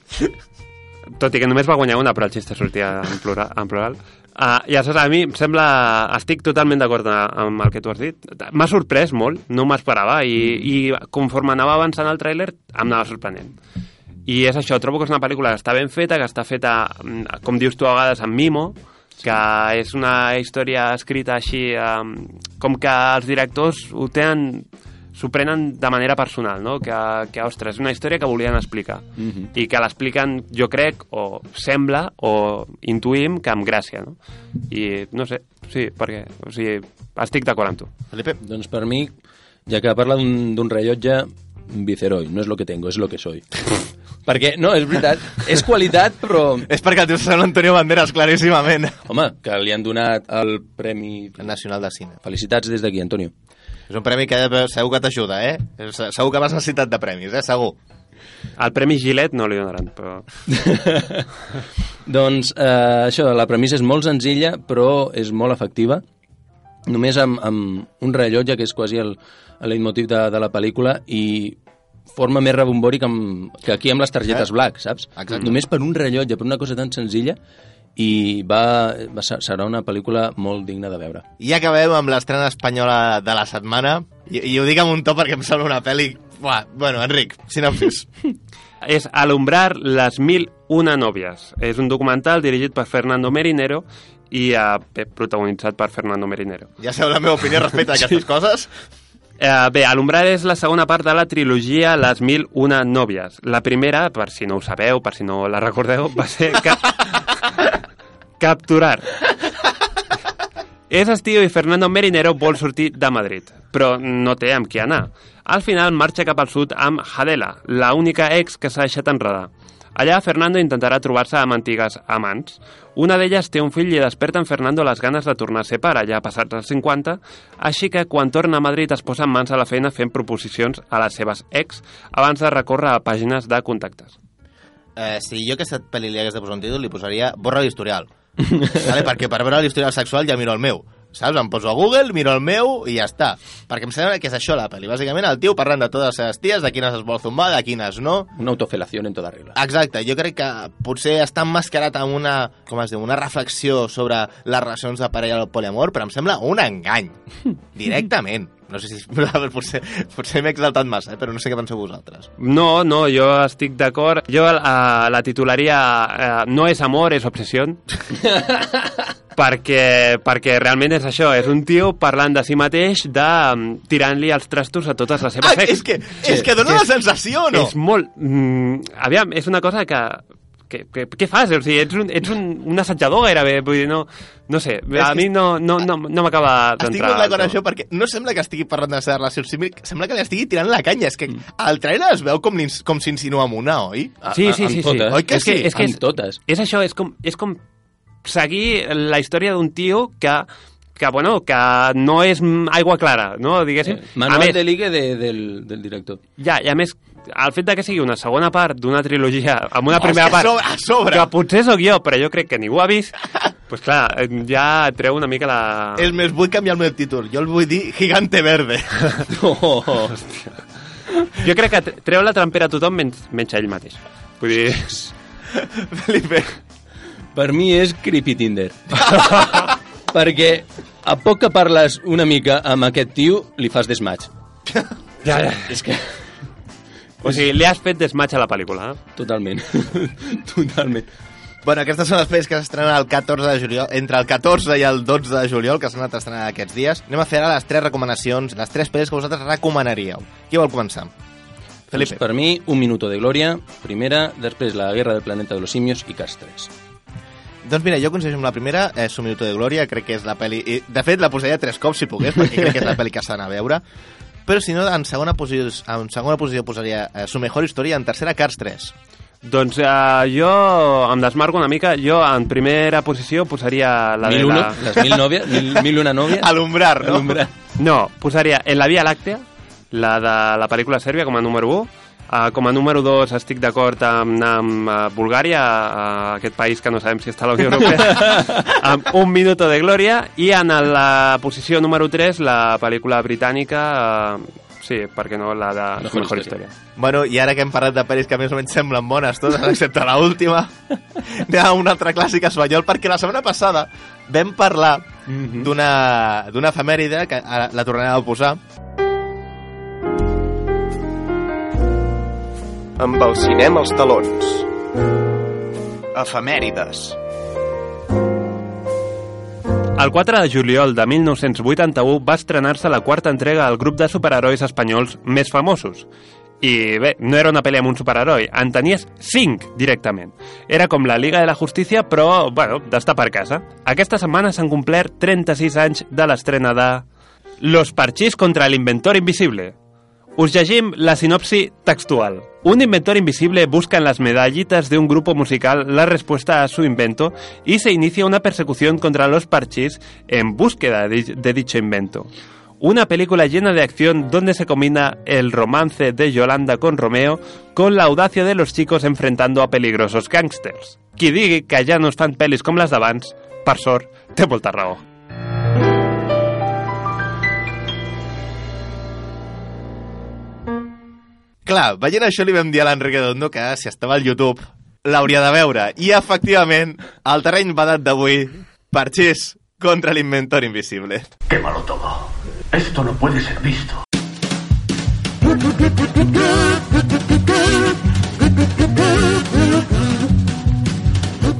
tot i que només va guanyar una, però el xiste sortia en plural. En plural. Uh, I aleshores a mi em sembla... Estic totalment d'acord amb el que tu has dit. M'ha sorprès molt, no m'esperava, i, i conforme anava avançant el tràiler em anava sorprenent. I és això, trobo que és una pel·lícula que està ben feta, que està feta, mm, com dius tu a vegades, amb mimo, que és una història escrita així, um, com que els directors ho tenen s'ho prenen de manera personal, no? Que, que, ostres, és una història que volien explicar Mhm. i que l'expliquen, jo crec, o sembla, o intuïm que amb gràcia, no? I no sé, sí, perquè, o sigui, estic d'acord amb tu. Felipe? Doncs per mi, ja que parla d'un d'un rellotge, Viceroy, no és lo que tengo, és lo que soy. *laughs* Perquè, no, és veritat, és qualitat, però... *laughs* És perquè el teu sembla Antonio Banderas, claríssimament. Home, que li han donat el Premi... Nacional de Cine. Felicitats des d'aquí, Antonio. És un premi que segur que t'ajuda, eh? Segur que vas necessitat de premis, eh? Segur. El Premi Gilet no li donaran, però... *laughs* Doncs eh, això, la premissa és molt senzilla, però és molt efectiva. Només amb, amb un rellotge, que és quasi el, el leitmotiv de, de la pel·lícula, i forma més rebombori que, amb, que aquí amb les targetes Eh? black, saps? Exacte. Només per un rellotge, per una cosa tan senzilla, i va, va, ser- serà una pel·lícula molt digna de veure. I acabem amb l'estrena espanyola de la setmana. I, I ho dic amb un to perquè em sembla una pel·li... Buah, bueno, Enric, sinopsis. *laughs* és Alumbrar les mil una nòvies. És un documental dirigit per Fernando Merinero i eh, protagonitzat per Fernando Merinero. Ja sabeu la meva opinió respecte a *laughs* aquestes coses? Eh, bé, Alumbrar és la segona part de la trilogia Les mil una nòvies. La primera, per si no ho sabeu, per si no la recordeu, va ser ca *laughs* Capturar. És estiu i Fernando Merinero vol sortir de Madrid, però no té amb qui anar. Al final marxa cap al sud amb Hadela, la única ex que s'ha deixat enredar. Allà Fernando intentarà trobar-se amb antigues amants. Una d'elles té un fill i desperta en Fernando les ganes de tornar a ser pare, ja passats els 50, així que quan torna a Madrid es posa en mans a la feina fent proposicions a les seves ex abans de recórrer a pàgines de contactes. Eh, si jo aquesta pel·li li hagués de posar un títol, li posaria Borra l'historial. Vale? Perquè per veure l'historial sexual ja miro el meu. Saps? Em poso a Google, miro el meu i ja està. Perquè em sembla que és això la pel·li. Bàsicament el tio parlant de totes les seves ties, de quines es vol zumbar, de quines no. Una autofelació en tota regla. Exacte, jo crec que potser està emmascarat amb una, com es diu, una reflexió sobre les relacions de parella al poliamor, però em sembla un engany, *laughs* directament. No sé si *laughs* potser, potser m'he exaltat massa, eh? però no sé què penseu vosaltres. No, no, jo estic d'acord. Jo eh, la titularia eh, no és amor, és obsessió. *laughs* perquè, perquè realment és això, és un tio parlant de si mateix, de mm, tirant-li els trastos a totes les seves Ah, ex. és que, és que dona la sensació, no? És molt... Mm, aviam, és una cosa que... que, que què fas? O sigui, ets un, ets un, un assajador gairebé, vull dir, no, no sé, a que mi no, no, no, no m'acaba Estic d'entrar. molt d'acord amb no. això perquè no sembla que estigui parlant de la seva relació sembla que li estigui tirant la canya. És que al trailer es veu com, com s'insinua amb una, oi? Sí, sí, sí. sí. Oi que és que, sí? és que és, totes. És això, és com, és com seguir la història d'un tio que, que, bueno, que no és aigua clara, no? Diguéssim. a Manual més, de ligue de, del, del director. ja, i a més, el fet de que sigui una segona part d'una trilogia amb una primera a part sobre- a sobre. que potser sóc jo, però jo crec que ningú ha vist, pues clar, ja treu una mica la... És més, vull canviar el meu títol. Jo el vull dir Gigante Verde. *laughs* Oh, Jo crec que tre- treu la trampera a tothom menys, menys a ell mateix. Vull dir... *laughs* Felipe. Per mi és Creepy Tinder. *laughs* Perquè a poc que parles una mica amb aquest tio, li fas desmatch. Ja, ja. És que... O sigui, li has fet desmatch a la pel·lícula, eh? Totalment. *laughs* Totalment. Bueno, aquestes són les pel·lis que s'estrenen el 14 de juliol, entre el 14 i el 12 de juliol, que s'han anat estrenant aquests dies. Anem a fer ara les tres recomanacions, les tres pel·lis que vosaltres recomanaríeu. Qui vol començar? Felipe. Doncs per mi, Un minuto de glòria, primera, després La guerra del planeta de los simios i Cars 3. Doncs mira, jo coincideixo amb la primera, és Un minuto de glòria, crec que és la pel·li... De fet, la posaria tres cops si pogués, perquè crec que és la pel·li que s'ha d'anar a veure. Però si no, en segona posició, en segona posició posaria eh, Su mejor historia, en tercera Cars 3. Doncs eh, jo em desmarco una mica. Jo en primera posició posaria la Mil de uno, la... les mil nòvies, mil, mil una nòvies. Alumbrar, no? Alumbrar. No, posaria En la Via Làctea, la de la pel·lícula sèrbia, com a número 1. Uh, com a número 2 estic d'acord amb anar amb uh, Bulgària, uh, aquest país que no sabem si està a la Unió Europea, *laughs* amb Un minuto de glòria, i en la posició número 3 la pel·lícula britànica, uh, sí, perquè no, la de Mejor Mejor, Història. Història. Bueno, i ara que hem parlat de pel·lis que més o menys semblen bones totes, *laughs* excepte la última, anem a un altre clàssic espanyol, perquè la setmana passada vam parlar d'una d'una efemèride, que la tornarem a posar, Amb el cinema als talons. Efemèrides. El 4 de juliol de 1981 va estrenar-se la quarta entrega del grup de superherois espanyols més famosos. I bé, no era una pel·li amb un superheroi, en tenies 5 directament. Era com la Liga de la Justícia, però, bueno, d'estar per casa. Aquesta setmana s'han complert 36 anys de l'estrena de Los Parchís contra l'inventor invisible. Us llegim la sinopsi textual. Un inventor invisible busca en las medallitas de un grupo musical la respuesta a su invento y se inicia una persecución contra los parchís en búsqueda de, dicho invento. Una película llena de acción donde se combina el romance de Yolanda con Romeo con la audacia de los chicos enfrentando a peligrosos gángsters. Qui que ja no es fan pel·lis com les d'abans, per. Clar, veient això li vam dir a l'Enric Redondo que si estava al YouTube l'hauria de veure. I efectivament, el terreny badat d'avui, Parchís contra l'inventor invisible. Quémalo todo. Esto no puede ser visto.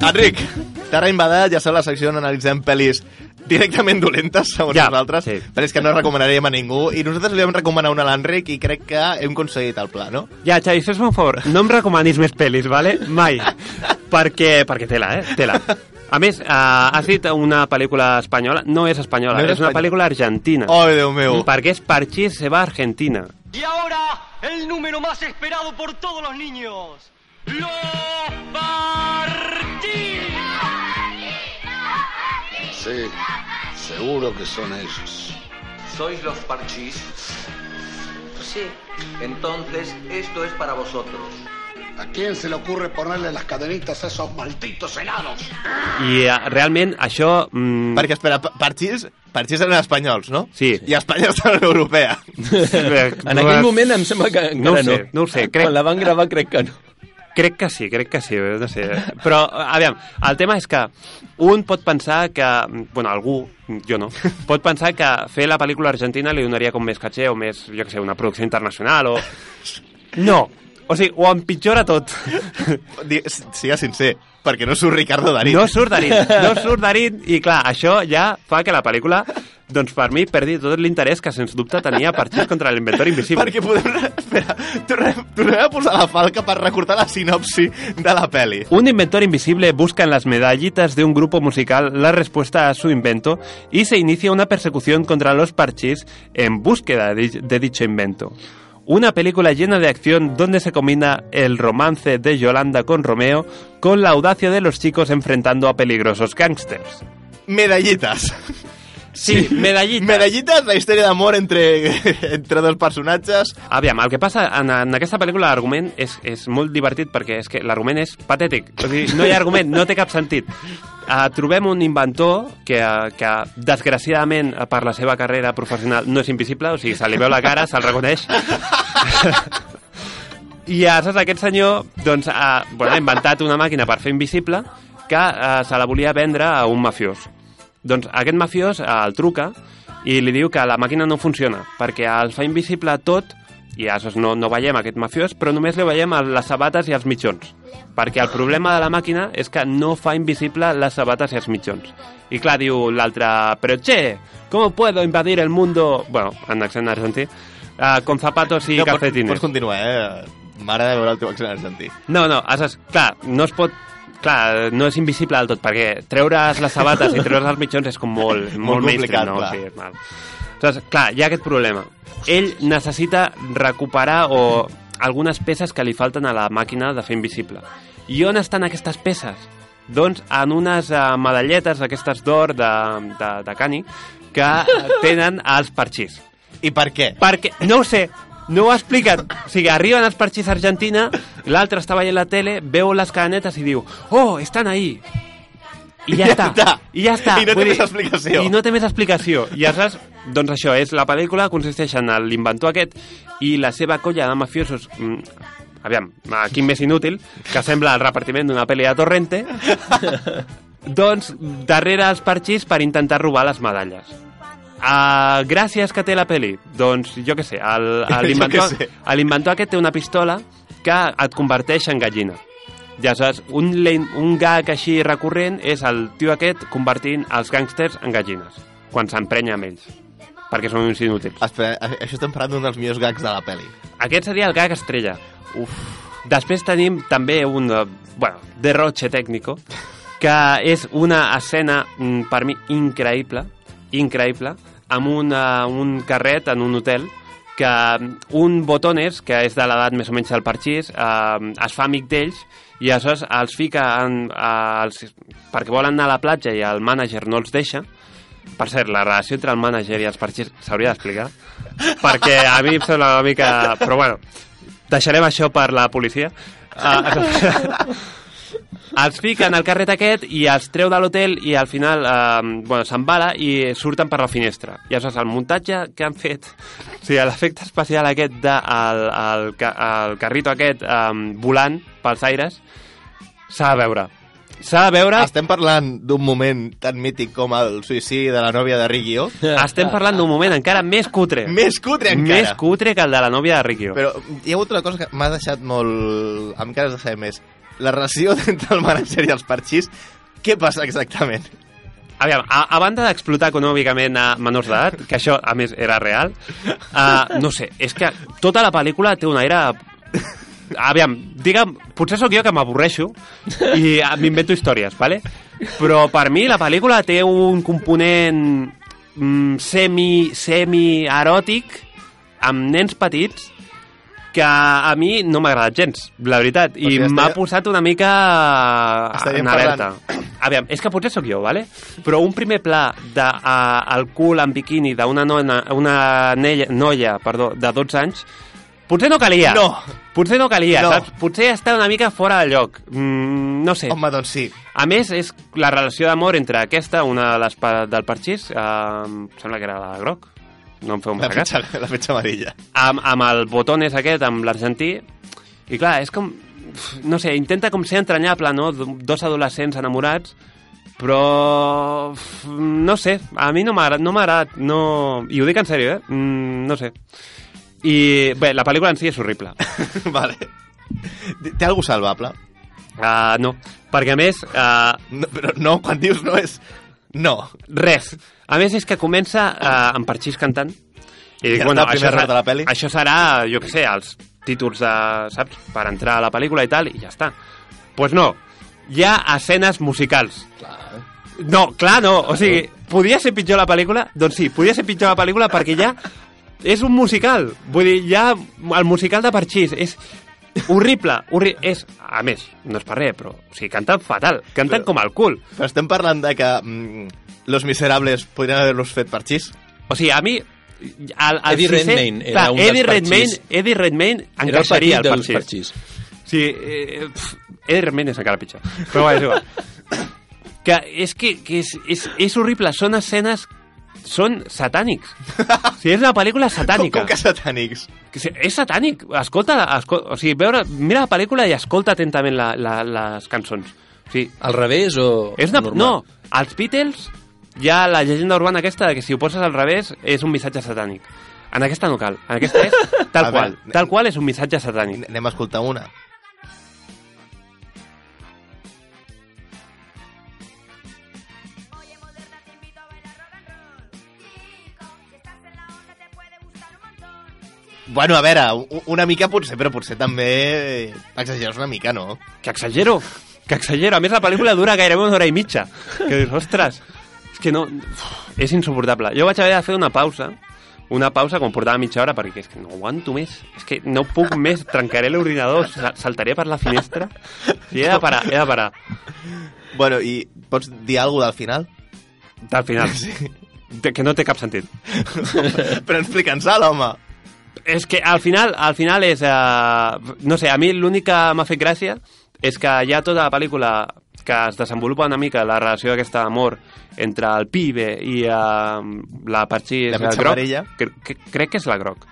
Enric, terreny badat, ja sabeu la secció on analitzem pel·lis directament dolentes, segons Ja, nosaltres, sí. pel·lis que no recomanaríem a ningú, i nosaltres li vam recomanar una a l'Enric i crec que hem aconseguit el pla, no? Ja, Xavi, fes-me un favor, no em recomanis més pel·lis, vale? Mai. *laughs* perquè, perquè tela, eh? Tela. A més, uh, has dit una pel·lícula espanyola. No és espanyola, No és és una pel·lícula argentina. Oh, Déu meu. Perquè és Parchís se va a Argentina. Y ahora, el número más esperado por todos los niños. ¡Los Sí, seguro que son ellos. ¿Sois los parchís? Sí. Entonces, esto es para vosotros. ¿A quién se le ocurre ponerle las cadenitas a esos malditos helados? I uh, realment això... Mm, Perquè, espera, Pa- Parchís, Parchís eren espanyols, no? Sí. I Espanya està Unió Europea. *laughs* En aquell moment em sembla que No ho encara sé, no ho sé. Crec, Quan la van gravar crec que no. Crec que sí, crec que sí, no sé. Però, aviam, el tema és que un pot pensar que... Bueno, algú, jo no, pot pensar que fer la pel·lícula argentina li donaria com més caché o més, jo que sé, una producció internacional o... No, o sigui, ho empitjora tot. Siga sincer, perquè no surt Ricardo Darín. No surt Darín, no surt Darín, i clar, això ja fa que la pel·lícula, doncs per mi, perdi tot l'interès que sens dubte tenia Parchís contra l'inventor invisible. Perquè podem... Espera, tornem, tornem a posar la falca per recordar la sinopsi de la peli. Un inventor invisible busca en las medallitas de un grupo musical la respuesta a su invento y se inicia una persecución contra los parchís en búsqueda de, de dicho invento. Una película llena de acción donde se combina el romance de Yolanda con Romeo con la audacia de los chicos enfrentando a peligrosos gángsters. Medallitas. Sí, medallitas. Medallitas, la història d'amor entre, *laughs* entre dos personatges. Aviam, el que passa en, en aquesta pel·lícula l'argument és, és molt divertit perquè és que l'argument és patètic. O sigui, no hi ha argument, no té cap sentit. Uh, trobem un inventor que, uh, que desgraciadament per la seva carrera professional no és invisible, o sigui, se li veu la cara, se'l reconeix. *laughs* I aleshores aquest senyor doncs, ha, bueno, ha inventat una màquina per fer invisible que uh, se la volia vendre a un mafiós. Doncs aquest mafiós uh, el truca i li diu que la màquina no funciona perquè el fa invisible tot i aleshores no, no veiem aquest mafiós, però només li veiem les sabates i els mitjons. Perquè el problema de la màquina és que no fa invisible les sabates i els mitjons. I clar, diu l'altre, però che, ¿cómo puedo invadir el mundo? Bueno, en accent argentí, uh, con zapatos y no, pots, calcetines. pots continuar, eh? M'agrada veure el teu accent argentí. No, no, aleshores, clar, no es pot clar, no és invisible del tot, perquè treure's les sabates i treure's els mitjons és com molt, molt, Molt mainstream, no? clar. Sí, mal. Aleshores, clar, hi ha aquest problema. Ell necessita recuperar o algunes peces que li falten a la màquina de fer invisible. I on estan aquestes peces? Doncs en unes uh, medalletes, aquestes d'or de, de, de cani, que *laughs* tenen els parxís. I per què? Perquè, no ho sé, no ho ha explicat. O sigui, arriben els parxís a Argentina, l'altre està veient la tele, veu les cadenetes i diu «Oh, estan ahí!» I ja, Ja està. està. I ja està. I no té Vull més explicació. I no té més explicació. I aleshores, doncs això, és la pel·lícula consisteix en l'inventor aquest i la seva colla de mafiosos... Mm, aviam, aquí més inútil, que sembla el repartiment d'una pel·li de Torrente, *laughs* doncs darrere els parxís per intentar robar les medalles. Uh, gràcies que té la peli doncs jo què sé l'inventor *laughs* aquest té una pistola que et converteix en gallina. Ja saps, un, un gag així recurrent és el tio aquest convertint els gàngsters en gallines quan s'emprenya amb ells perquè són uns inútils. Espera, a- això estem parlant d'un dels millors gags de la pel·li. aquest seria el gag estrella. Uf. després tenim també un eh, bueno, derroche tècnico que és una escena mm, per mi increïble increïble amb una, un carret en un hotel que mm, un botones, que és de l'edat més o menys del parxís, eh, es fa amic d'ells i aleshores els fica en, eh, els, perquè volen anar a la platja i el mànager no els deixa per cert, la relació entre el mànager i els parxís s'hauria d'explicar perquè a mi em sembla una mica... però bueno, deixarem això per la policia. Uh, *laughs* els fiquen al carret aquest i els treu de l'hotel i al final eh, bueno, s'embala i surten per la finestra. I aleshores el muntatge que han fet, o sigui, l'efecte especial aquest del el, el, el carrito aquest eh, volant pels aires, s'ha de veure. S'ha de veure... Estem parlant d'un moment tan mític com el suïcidi de la nòvia de Riccio. Estem parlant d'un moment encara més cutre. Més cutre encara. Més cutre que el de la nòvia de Riccio. Però hi ha hagut una cosa que m'ha deixat molt... amb cares de saber més. La relació *laughs* entre el manager i els parxís, què passa exactament? Aviam, a, a banda d'explotar econòmicament a menors d'edat, que això, a més, era real, uh, no sé, és que tota la pel·lícula té un aire... Aviam, digue'm, potser sóc jo que m'avorreixo i m'invento històries, ¿vale? però per mi la pel·lícula té un component mm, semi, semi-eròtic amb nens petits que a mi no m'ha agradat gens, la veritat, i sigui, m'ha estaria- posat una mica Estaríem en alerta. parlant- Aviam, és que potser sóc jo, ¿vale? però un primer pla de, uh, el cul en biquini d'una nona, una nella, noia perdó, de 12 anys, potser no calia. No. Potser no calia, No. saps? Potser està una mica fora de lloc. Mm, no sé. Home, doncs sí. A més, és la relació d'amor entre aquesta, una de les pa del parxís, uh, sembla que era la groc, no em feu La fetge, la fetge amarilla. amb, amb el botones aquest, amb l'argentí, i clar, és com... No sé, intenta com ser entranyable, no? Dos adolescents enamorats, però... No sé, a mi no m'ha no agradat, no... I ho dic en sèrio, eh? Mm, no sé. I bé, la pel·lícula en si és horrible. *laughs* vale. Té algú salvable? Uh, no, perquè a més... Uh, no, però no, quan dius no és... No. Res. A més és que comença uh, amb Parxís cantant. I dic, bueno, això, serà, de la peli? això serà, jo què sé, els títols de, saps, per entrar a la pel·lícula i tal, i ja està. Doncs pues no, hi ha escenes musicals. No, clar no, o sigui, podia ser pitjor la pel·lícula? Doncs sí, podia ser pitjor la pel·lícula perquè ja és un musical. Vull dir, ja el musical de Parxís és horrible, horri és, a més, no és per res, però o sigui, canten fatal, canten Però- com el cul. Però estem parlant de que mm, Los Miserables podrien haver-los fet parxís? O sigui, a mi... El, el Eddie sisè- Redmayne era clar, un dels Eddie Redmayne, parxís. Eddie Redmayne encaixaria el dels parxís. parxís. Sí, eh, pf, Eddie Redmayne és encara pitjor. Però va, és igual. *coughs* que és que, que és, és, és horrible, són escenes són satànics. O sigui, és una pel·lícula satànica. Com, com que satànics? És satànic. Escolta, escol... o sigui, veure, mira la pel·lícula i escolta atentament la, la, les cançons. O sigui, Al revés o és una... normal? No, els Beatles hi ha la llegenda urbana aquesta de que si ho poses al revés és un missatge satànic. En aquesta no cal. En aquesta és *laughs* tal A qual. veure, Tal qual és un missatge satànic. Anem a escoltar una. Bueno, a veure, una mica potser, però potser també exageres una mica, no? Que exagero, que exagero. A més, la pel·lícula dura gairebé una hora i mitja. Que dius, ostres, és que no... Uf, és insuportable. Jo vaig haver de fer una pausa, una pausa com portava mitja hora, perquè és que no aguanto més. És que no puc més, trencaré l'ordinador, sa- saltaré per la finestra. Sí, he de parar, he de parar. Bueno, i pots dir alguna del final? Del final. *laughs* Sí. Que no té cap sentit. *laughs* però explica'ns-la, home. És que al final, al final és... Uh, no sé, a mi l'únic que m'ha fet gràcia és que hi ha tota la pel·lícula que es desenvolupa una mica la relació d'aquesta amor entre el pibe i uh, la Parxís La mitja groc. amarella. Que, que, crec que és la groc.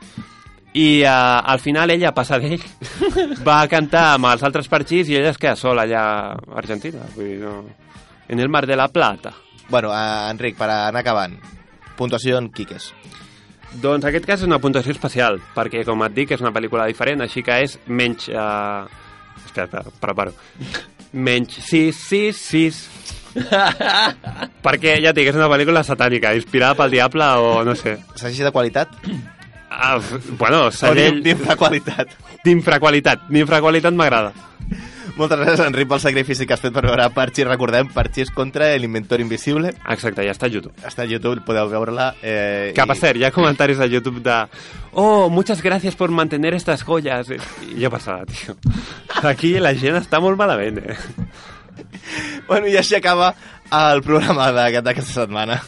I uh, al final ella passa d'ell, *laughs* va a cantar amb els altres Parxís i ella es queda sola allà a Argentina. Vull dir, no... En el Mar de la Plata. Bueno, uh, Enric, per anar acabant. Puntuació en Quiques. Doncs en aquest cas és una puntuació especial, perquè, com et dic, és una pel·lícula diferent, així que és menys... Uh... Espera, espera, preparo. Menys 6, 6, 6. perquè, ja et dic, és una pel·lícula satànica, inspirada pel diable o no sé. Segell de qualitat? Ah, bueno, O segell... d'infraqualitat. D'infraqualitat. D'infraqualitat m'agrada. Moltes gràcies, Enric, pel sacrifici que has fet per veure Parchís. Recordem, Parchís contra l'Inventor Invisible. Exacte, ja està a YouTube. Està a YouTube, podeu veure-la. Eh, Que, per cert, hi ha comentaris a YouTube de Oh, muchas gracias por mantener estas joyas. I jo passava, tio. Aquí la gent està molt malament, eh? Bueno, i així acaba el programa d'aquest- d'aquesta setmana.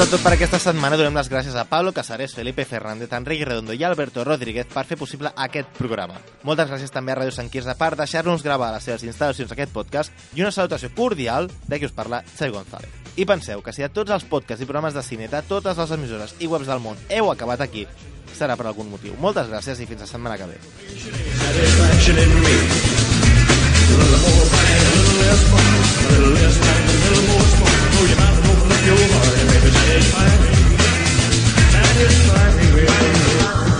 És tot per aquesta setmana. Donem les gràcies a Pablo Casares, Felipe Fernández, Enrique Redondo i Alberto Rodríguez per fer possible aquest programa. Moltes gràcies també a Ràdio Sant Quirze per deixar-nos gravar les seves instal·lacions aquest podcast i una salutació cordial de qui us parla, Xavi González. I penseu que si de tots els podcasts i programes de cine de totes les emissores i webs del món heu acabat aquí, serà per algun motiu. Moltes gràcies i fins la setmana que ve. your heart, baby, she's firing. That is firing, baby.